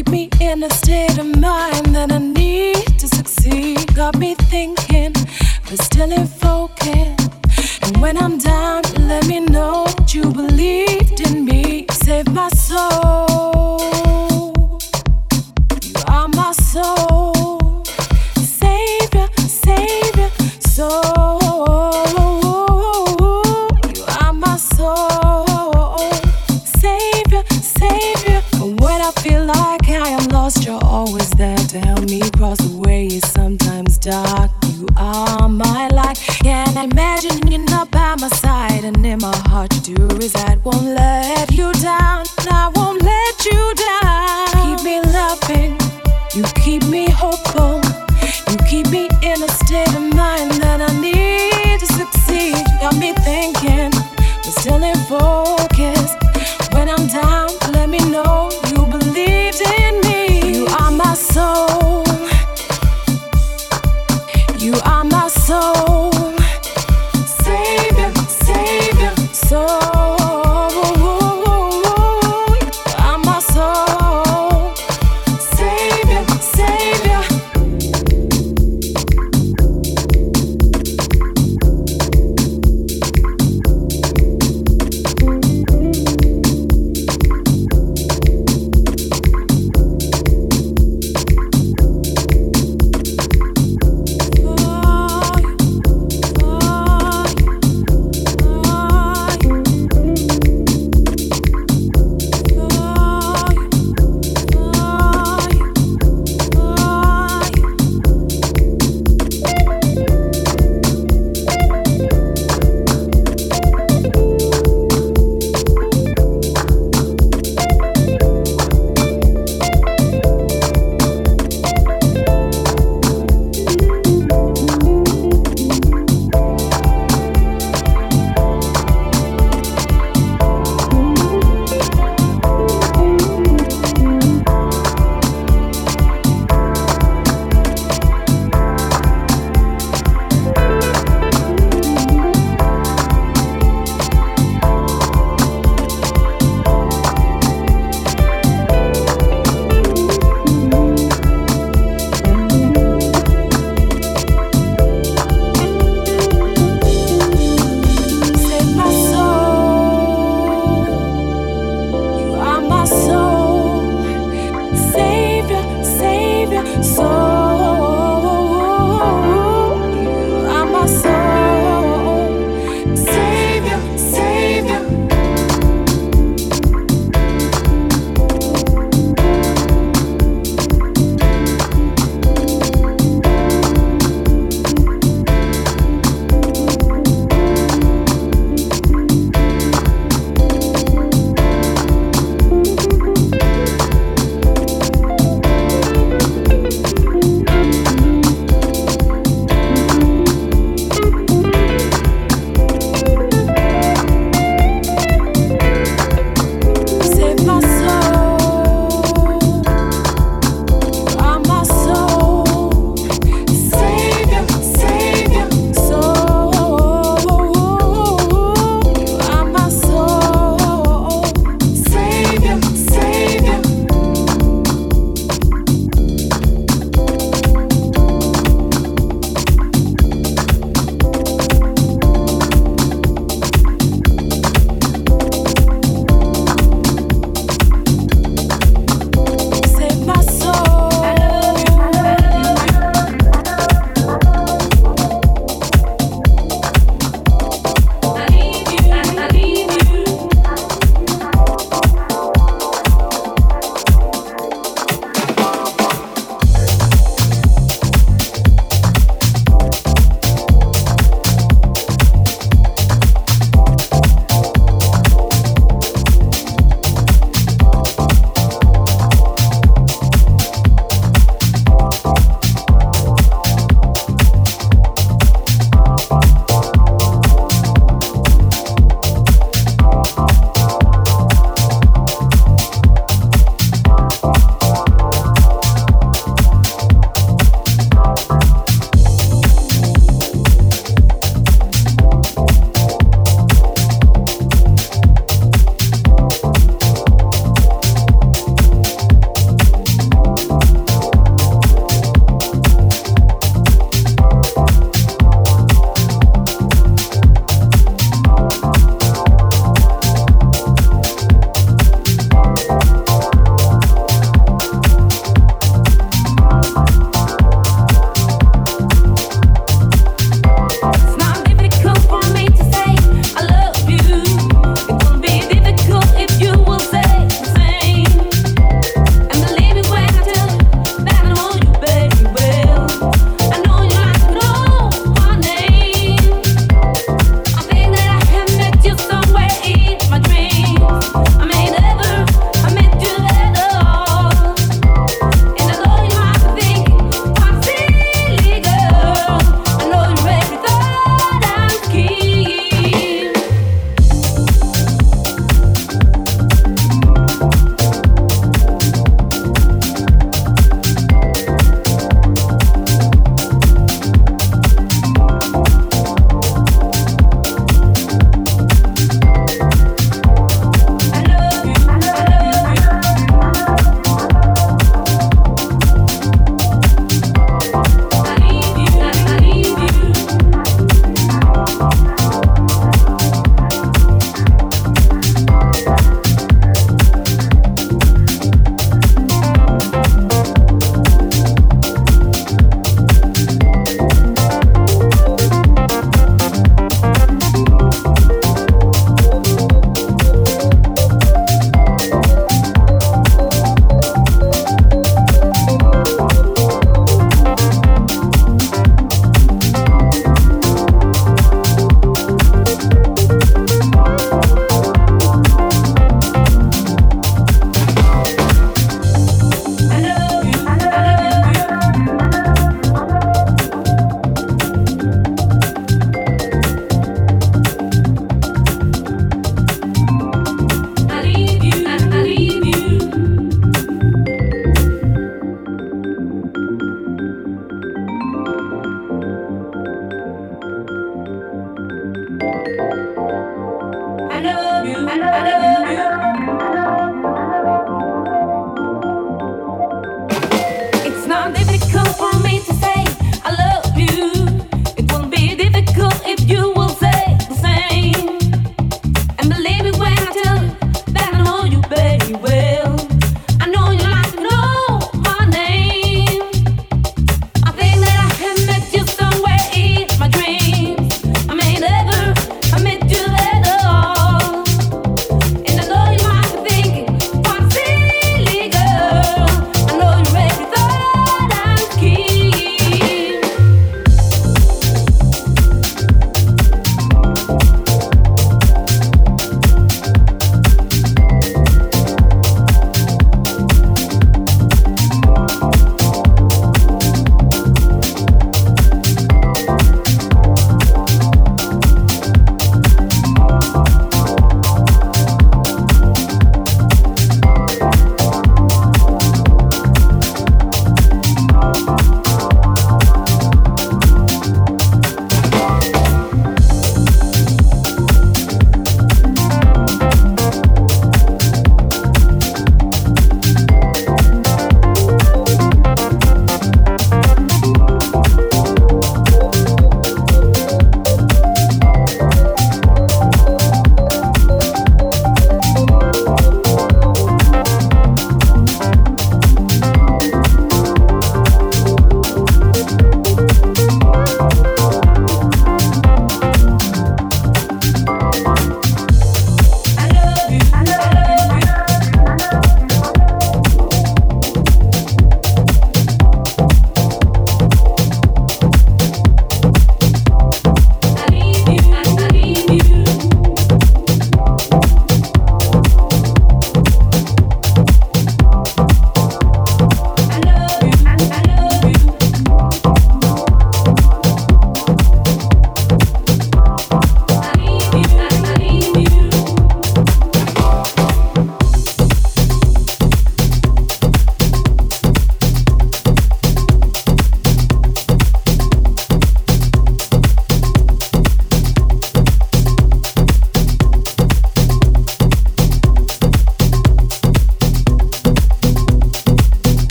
keep me in a state of mind that I need to succeed. Got me thinking, but still in focus. And when I'm down.